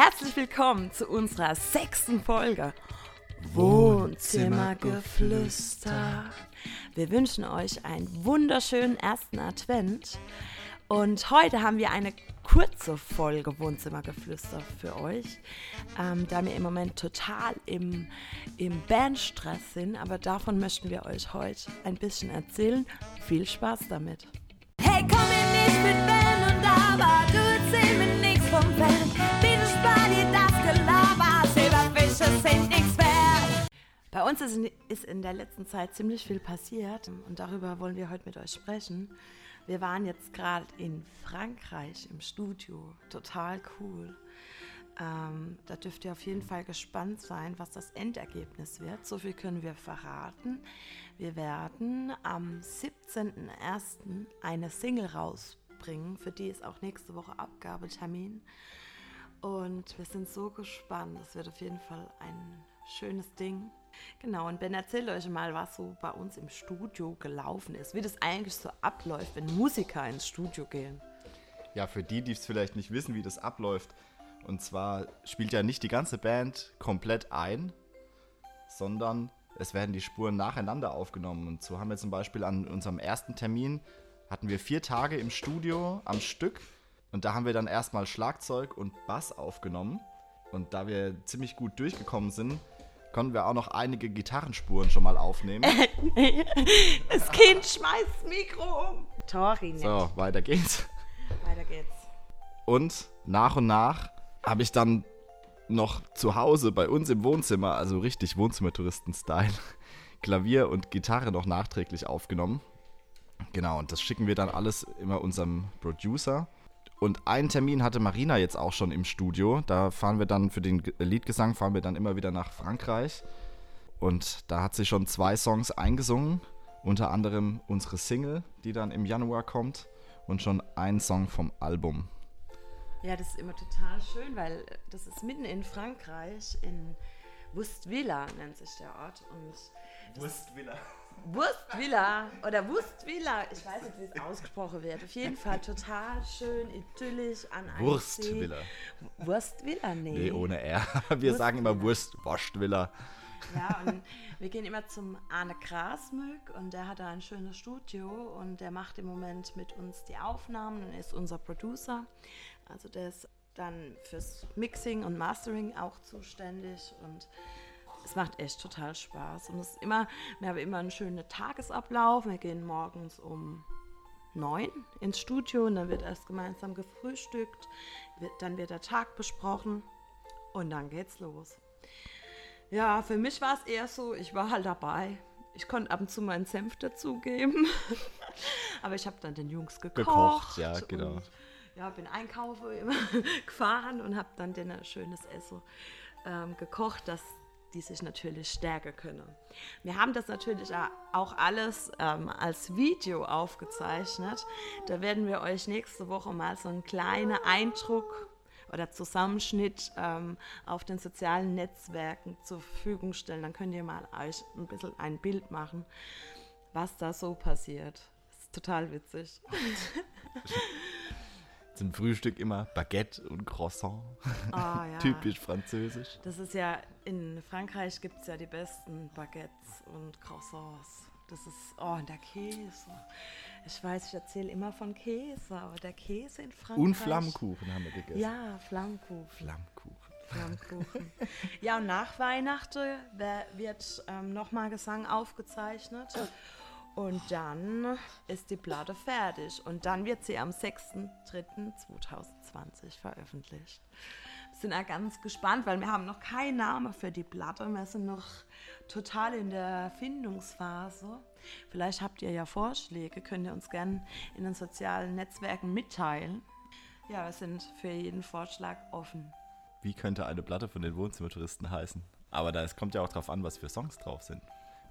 Herzlich willkommen zu unserer sechsten Folge Wohnzimmergeflüster. Wir wünschen euch einen wunderschönen ersten Advent. Und heute haben wir eine kurze Folge Wohnzimmergeflüster für euch, ähm, da wir im Moment total im, im Bandstress sind. Aber davon möchten wir euch heute ein bisschen erzählen. Viel Spaß damit. Hey, komm mir nicht mit Wenn und Aber, du erzähl mir nichts vom Feld. Uns ist in, ist in der letzten Zeit ziemlich viel passiert und darüber wollen wir heute mit euch sprechen. Wir waren jetzt gerade in Frankreich im Studio, total cool. Ähm, da dürft ihr auf jeden Fall gespannt sein, was das Endergebnis wird. So viel können wir verraten. Wir werden am 17.01. eine Single rausbringen, für die ist auch nächste Woche Abgabetermin. Und wir sind so gespannt. Das wird auf jeden Fall ein schönes Ding. Genau, und Ben, erzählt euch mal, was so bei uns im Studio gelaufen ist. Wie das eigentlich so abläuft, wenn Musiker ins Studio gehen. Ja, für die, die es vielleicht nicht wissen, wie das abläuft. Und zwar spielt ja nicht die ganze Band komplett ein, sondern es werden die Spuren nacheinander aufgenommen. Und so haben wir zum Beispiel an unserem ersten Termin, hatten wir vier Tage im Studio am Stück. Und da haben wir dann erstmal Schlagzeug und Bass aufgenommen. Und da wir ziemlich gut durchgekommen sind, konnten wir auch noch einige Gitarrenspuren schon mal aufnehmen. Das Kind schmeißt das Mikro um. Tori, nicht. So, weiter geht's. Weiter geht's. Und nach und nach habe ich dann noch zu Hause bei uns im Wohnzimmer, also richtig Wohnzimmertouristen-Style, Klavier und Gitarre noch nachträglich aufgenommen. Genau, und das schicken wir dann alles immer unserem Producer. Und einen Termin hatte Marina jetzt auch schon im Studio. Da fahren wir dann für den Liedgesang, fahren wir dann immer wieder nach Frankreich. Und da hat sie schon zwei Songs eingesungen. Unter anderem unsere Single, die dann im Januar kommt. Und schon ein Song vom Album. Ja, das ist immer total schön, weil das ist mitten in Frankreich, in Wustvilla nennt sich der Ort. Und Wurstvilla. Oder Wustvilla, ich weiß nicht, wie es ausgesprochen wird. Auf jeden Fall total schön, idyllisch an einem Wurstvilla. See. Wurstvilla, nee. Nee, ohne R. Wir sagen immer Wurst, Wurstvilla. Ja, und wir gehen immer zum Arne Grasmück und der hat da ein schönes Studio und der macht im Moment mit uns die Aufnahmen und ist unser Producer. Also der ist dann fürs Mixing und Mastering auch zuständig und es macht echt total Spaß. Und es ist immer, wir haben immer einen schönen Tagesablauf. Wir gehen morgens um neun ins Studio und dann wird erst gemeinsam gefrühstückt, dann wird der Tag besprochen und dann geht's los. Ja, für mich war es eher so, ich war halt dabei. Ich konnte ab und zu meinen Senf dazugeben. Aber ich habe dann den Jungs gekocht. Gekocht, ja, genau. Und, ja, bin einkaufen gefahren und habe dann denen ein schönes Essen ähm, gekocht, dass die sich natürlich stärken können. Wir haben das natürlich auch alles ähm, als Video aufgezeichnet. Da werden wir euch nächste Woche mal so einen kleinen Eindruck oder Zusammenschnitt ähm, auf den sozialen Netzwerken zur Verfügung stellen. Dann könnt ihr mal euch ein bisschen ein Bild machen, was da so passiert. Das ist total witzig. Zum Frühstück immer Baguette und Croissant. Ah, ja. Typisch französisch. Das ist ja, in Frankreich gibt es ja die besten Baguettes und Croissants. Das ist, oh, und der Käse. Ich weiß, ich erzähle immer von Käse, aber der Käse in Frankreich. Und Flammkuchen haben wir gegessen. Ja, Flammkuchen. Flammkuchen. Flammkuchen. ja, und nach Weihnachten wird ähm, nochmal Gesang aufgezeichnet. Und dann ist die Platte fertig. Und dann wird sie am 6.3.2020 veröffentlicht. Wir sind auch ganz gespannt, weil wir haben noch keinen Namen für die Platte. Wir sind noch total in der Findungsphase. Vielleicht habt ihr ja Vorschläge, könnt ihr uns gerne in den sozialen Netzwerken mitteilen. Ja, wir sind für jeden Vorschlag offen. Wie könnte eine Platte von den Wohnzimmertouristen heißen? Aber da es kommt ja auch drauf an, was für Songs drauf sind.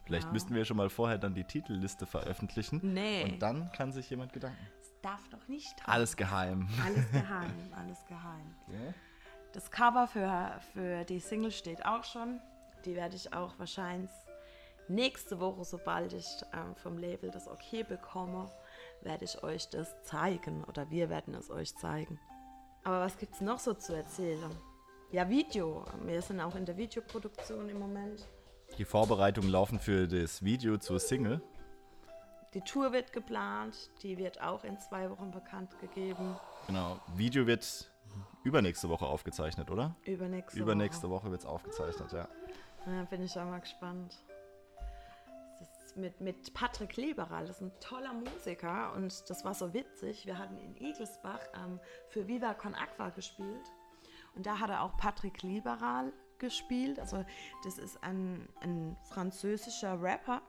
Vielleicht Ja. müssten wir schon mal vorher dann die Titelliste veröffentlichen. Nee. Und dann kann sich jemand Gedanken. Es darf doch nicht drauf. Alles geheim. Alles geheim, alles geheim. Ja? Das Cover für, für die Single steht auch schon. Die werde ich auch wahrscheinlich nächste Woche, sobald ich ähm, vom Label das Okay bekomme, werde ich euch das zeigen oder wir werden es euch zeigen. Aber was gibt es noch so zu erzählen? ja, Video. Wir sind auch in der Videoproduktion im Moment. Die Vorbereitungen laufen für das Video zur Single. Die Tour wird geplant, die wird auch in zwei Wochen bekannt gegeben. Genau. Video wird übernächste Woche aufgezeichnet, oder? Übernächste, Übernächste Woche wird es aufgezeichnet, ja. Ja, bin ich auch mal gespannt. Mit, mit Patrick Leberal, das ist ein toller Musiker und das war so witzig. Wir hatten in Igelsbach ähm, für Viva Con Aqua gespielt und da hat er auch Patrick Liberal gespielt. Also das ist ein, ein französischer Rapper.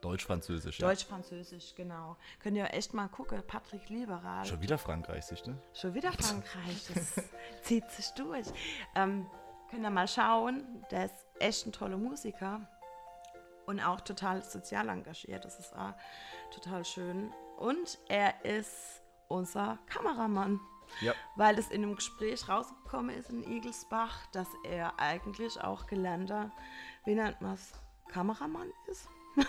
Deutsch-Französisch, ja. Deutsch-Französisch, genau. Könnt ihr echt mal gucken, Patrick Liberal. Schon wieder Frankreich, siehst du? Schon wieder Frankreich, das zieht sich durch. Ähm, könnt ihr mal schauen, der ist echt ein toller Musiker und auch total sozial engagiert. Das ist auch total schön. Und er ist unser Kameramann, Ja. weil es in einem Gespräch rausgekommen ist in Igelsbach, dass er eigentlich auch gelernter, wie nennt man es, Kameramann ist.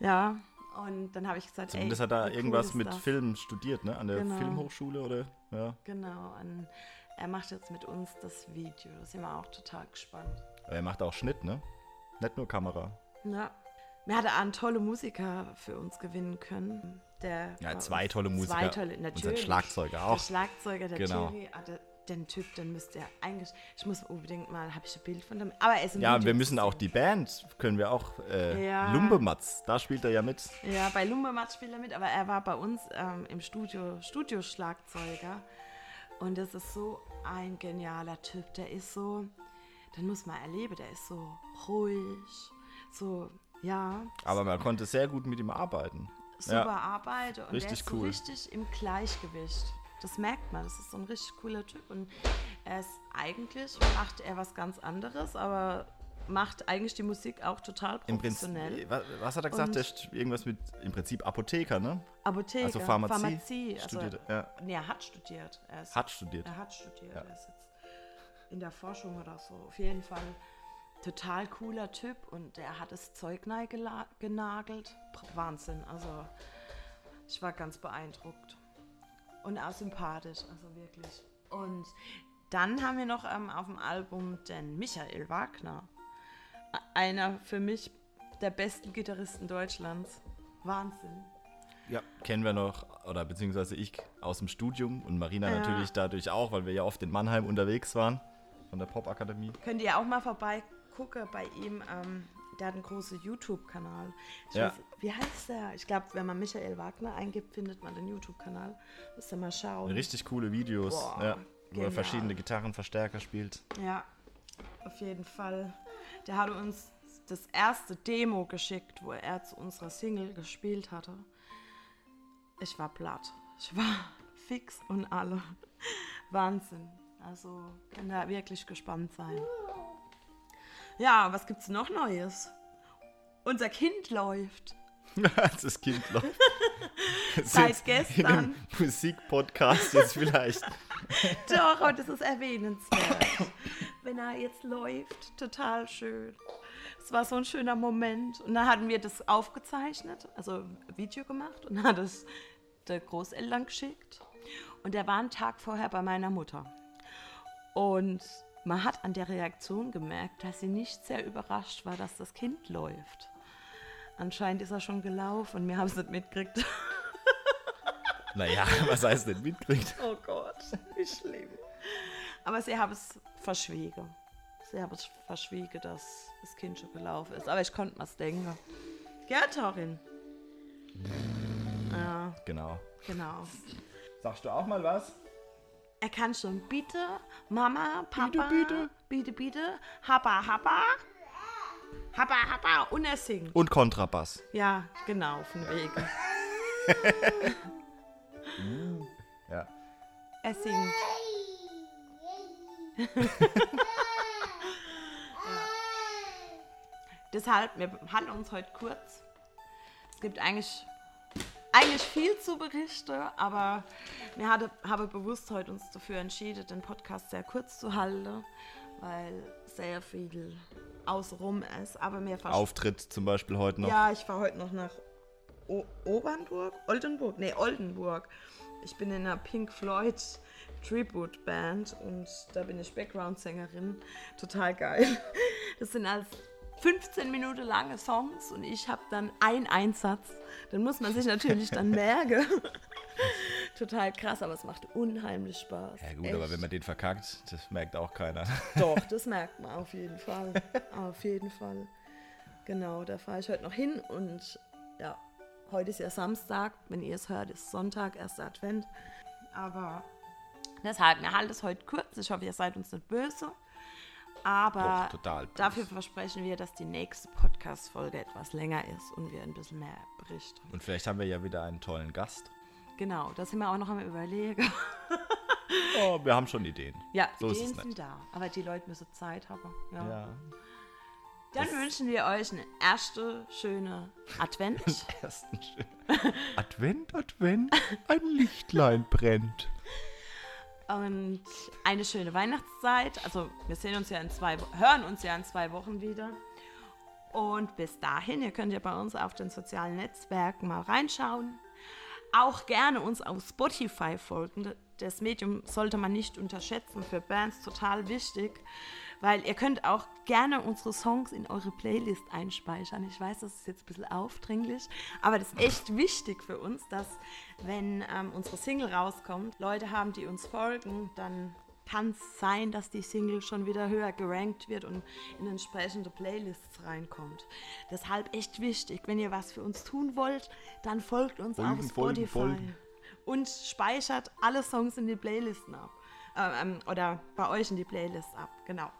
ja, und dann habe ich gesagt, Zumindest ey, hat er cool irgendwas mit das? Film studiert, ne? An der Genau. Filmhochschule oder? Ja. Genau, und er macht jetzt mit uns das Video. Da sind wir auch total gespannt. Aber er macht auch Schnitt, ne? Nicht nur Kamera. Ja. Wir hatten einen tolle Musiker für uns gewinnen können. Der Ja, zwei tolle Musiker. Zwei tolle, Und natürlich. sein Schlagzeuger Der auch. Schlagzeuger, der Genau. Thierry, ah, der, den Typ, den müsst ihr eigentlich. Ich muss unbedingt mal, habe ich ein Bild von dem. Aber er ist im Ja, und Video wir müssen auch die Band, können wir auch, äh, Ja. Lumbematz, da spielt er ja mit. Ja, bei Lumbermatz spielt er mit, aber er war bei uns ähm, im Studio, Studioschlagzeuger. Und das ist so ein genialer Typ. Der ist so, den muss man erleben, der ist so ruhig, so, ja, Aber man konnte sehr gut mit ihm arbeiten. super Ja. Arbeit und Richtig der ist cool. richtig im Gleichgewicht. Das merkt man, das ist so ein richtig cooler Typ und er ist eigentlich, macht er was ganz anderes, aber macht eigentlich die Musik auch total Prinzip, professionell. wa- was hat er gesagt? Und- Der ist irgendwas mit, im Prinzip Apotheker, ne? Apotheker, Also Pharmazie. Pharmazie also, Studiert, ja. Nee, er hat studiert. Er ist, Hat studiert. Er hat studiert. Ja. Er ist jetzt in der Forschung oder so. Auf jeden Fall total cooler Typ und er hat das Zeug genagelt. Wahnsinn. Also ich war ganz beeindruckt. Und auch sympathisch, also wirklich. Und dann haben wir noch ähm, auf dem Album den Michael Wagner. A- Einer für mich der besten Gitarristen Deutschlands. Wahnsinn. Ja, kennen wir noch, oder beziehungsweise ich aus dem Studium und Marina Ja. natürlich dadurch auch, weil wir ja oft in Mannheim unterwegs waren, von der Popakademie. Könnt ihr auch mal vorbeigucken bei ihm. Ähm, der hat einen großen YouTube-Kanal. Ja. weiß, wie heißt der? Ich glaube, wenn man Michael Wagner eingibt, findet man den YouTube-Kanal. Müsst ihr mal schauen. Richtig coole Videos, Boah, ja, wo er verschiedene Gitarrenverstärker spielt. Ja, auf jeden Fall. Der hat uns das erste Demo geschickt, wo er zu unserer Single gespielt hatte. Ich war platt. Ich war fix und alle. Wahnsinn. Also kann da wirklich gespannt sein. Ja, was gibt's noch Neues? Unser Kind läuft. das Kind läuft. Seit gestern. Musikpodcast jetzt vielleicht. Doch, und das ist erwähnenswert. Wenn er jetzt läuft, total schön. Es war so ein schöner Moment. Und dann hatten wir das aufgezeichnet, also Video gemacht und hat es der Großeltern geschickt. Und der war einen Tag vorher bei meiner Mutter. Und man hat an der Reaktion gemerkt, dass sie nicht sehr überrascht war, dass das Kind läuft. Anscheinend ist er schon gelaufen und wir haben es nicht mitgekriegt. Naja, was heißt denn mitkriegt? Oh Gott, wie schlimm. Aber sie haben es verschwiegen. Sie haben es verschwiegen, dass das Kind schon gelaufen ist. Aber ich konnte mir denken. Ja, Torin. Ja, Genau. genau. Sagst du auch mal was? Er kann schon bitte, Mama, Papa, bitte. bitte, bitte, Haba, Haba, Haba, Haba und er singt. Und Kontrabass. Ja, genau, von wegen. Ja. Er singt. Deshalb, wir halten uns heute kurz. Es gibt eigentlich, eigentlich viel zu berichten, aber wir hatte, haben bewusst heute uns dafür entschieden, den Podcast sehr kurz zu halten, weil sehr viel außenrum ist. Aber mir Auftritt zum Beispiel heute noch. ja, ich fahre heute noch nach o Obernburg, Oldenburg, nee, Oldenburg. Ich bin in einer Pink Floyd Tribute-Band und da bin ich Background-Sängerin. Total geil. Das sind als 15 Minuten lange Songs und ich habe dann einen Einsatz. Den muss man sich natürlich dann merken. Total krass, aber es macht unheimlich Spaß. Ja gut, aber Echt. wenn man den verkackt, das merkt auch keiner. Doch, das merkt man auf jeden Fall. auf jeden Fall. Genau, da fahre ich heute noch hin und ja, heute ist ja Samstag. Wenn ihr es hört, ist Sonntag, erster Advent. Aber deshalb, wir halten es heute kurz. Ich hoffe, ihr seid uns nicht böse. Aber Doch, dafür versprechen wir, dass die nächste Podcast-Folge etwas länger ist und wir ein bisschen mehr berichten. Und vielleicht haben wir ja wieder einen tollen Gast. Genau, da sind wir auch noch am Überlegen. Oh, wir haben schon Ideen. Ja, So Ideen sind da. Aber die Leute müssen Zeit haben. Ja. Ja. Dann wünschen wir euch eine erste schöne Advent. Ersten schön. Advent, Advent, ein Lichtlein brennt. Und eine schöne Weihnachtszeit. Also wir sehen uns ja in zwei, hören uns ja in zwei Wochen wieder. Und bis dahin, ihr könnt ja bei uns auf den sozialen Netzwerken mal reinschauen. Auch gerne uns auf Spotify folgen. Das Medium sollte man nicht unterschätzen. Für Bands total wichtig. Weil ihr könnt auch gerne unsere Songs in eure Playlist einspeichern. Ich weiß, das ist jetzt ein bisschen aufdringlich, aber das ist echt wichtig für uns, dass wenn ähm, unsere Single rauskommt, Leute haben, die uns folgen, dann kann es sein, dass die Single schon wieder höher gerankt wird und in entsprechende Playlists reinkommt. Deshalb echt wichtig, wenn ihr was für uns tun wollt, dann folgt uns Folgen, auf folgen, Spotify folgen. und speichert alle Songs in die Playlisten ab. Äh, ähm, oder bei euch in die Playlist ab, genau.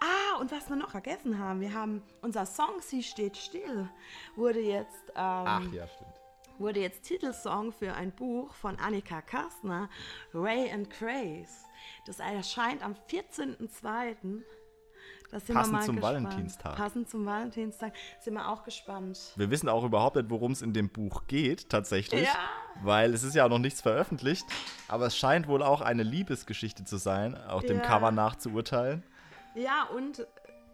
Ah, und was wir noch vergessen haben, wir haben unser Song Sie steht still wurde jetzt ähm, Ach ja, stimmt. wurde jetzt Titelsong für ein Buch von Annika Kastner, Ray and Grace. Das erscheint am 14.02. Da sind Passend wir mal zum gespannt. Valentinstag. Passend zum Valentinstag sind wir auch gespannt. Wir wissen auch überhaupt nicht, worum es in dem Buch geht, tatsächlich. Ja. Weil es ist ja auch noch nichts veröffentlicht. Aber es scheint wohl auch eine Liebesgeschichte zu sein, auch dem Ja. Cover nach zu urteilen. Ja, und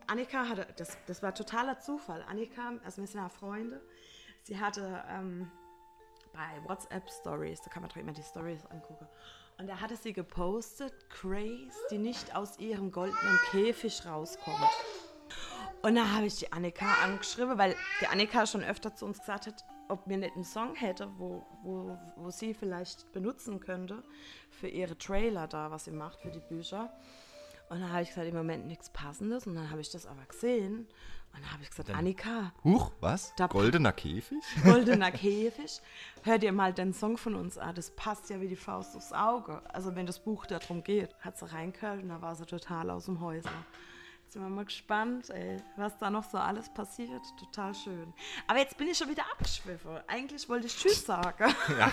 Annika hatte, das, das war totaler Zufall. Annika, also wir sind ja Freunde, sie hatte ähm, bei WhatsApp Stories, da kann man doch immer die Stories angucken. Und da hatte sie gepostet, Grace, die nicht aus ihrem goldenen Käfig rauskommt. Und da habe ich die Annika angeschrieben, weil die Annika schon öfter zu uns gesagt hat, ob wir nicht einen Song hätte, wo, wo, wo sie vielleicht benutzen könnte für ihre Trailer da, was sie macht für die Bücher. Und dann habe ich gesagt, im Moment nichts Passendes. Und dann habe ich das aber gesehen. Und dann habe ich gesagt, Annika, Huch, was? Goldener Käfig? goldener Käfig, hör dir mal den Song von uns an. Das passt ja wie die Faust aufs Auge. Also wenn das Buch darum geht, hat sie reingehört und da war sie total aus dem Häuser. Jetzt sind wir mal gespannt, ey, was da noch so alles passiert. Total schön. Aber jetzt bin ich schon wieder abgeschwiffen. Eigentlich wollte ich Tschüss sagen. ja,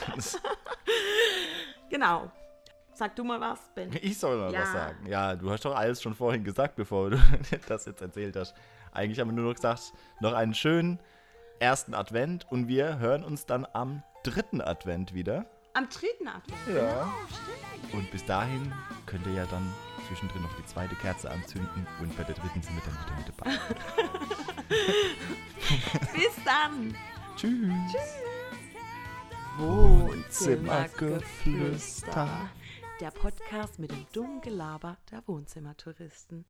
genau. Sag du mal was, Ben. ich soll mal Ja. was sagen. Ja, du hast doch alles schon vorhin gesagt, bevor du das jetzt erzählt hast. Eigentlich haben wir nur noch gesagt, noch einen schönen ersten Advent und wir hören uns dann am dritten Advent wieder. Am dritten Advent. Ja. Und bis dahin könnt ihr ja dann zwischendrin noch die zweite Kerze anzünden und bei der dritten sind wir dann wieder mit dabei. Bis dann. Tschüss. Wohnzimmergeflüster. Der Podcast mit dem dummen Gelaber der Wohnzimmertouristen.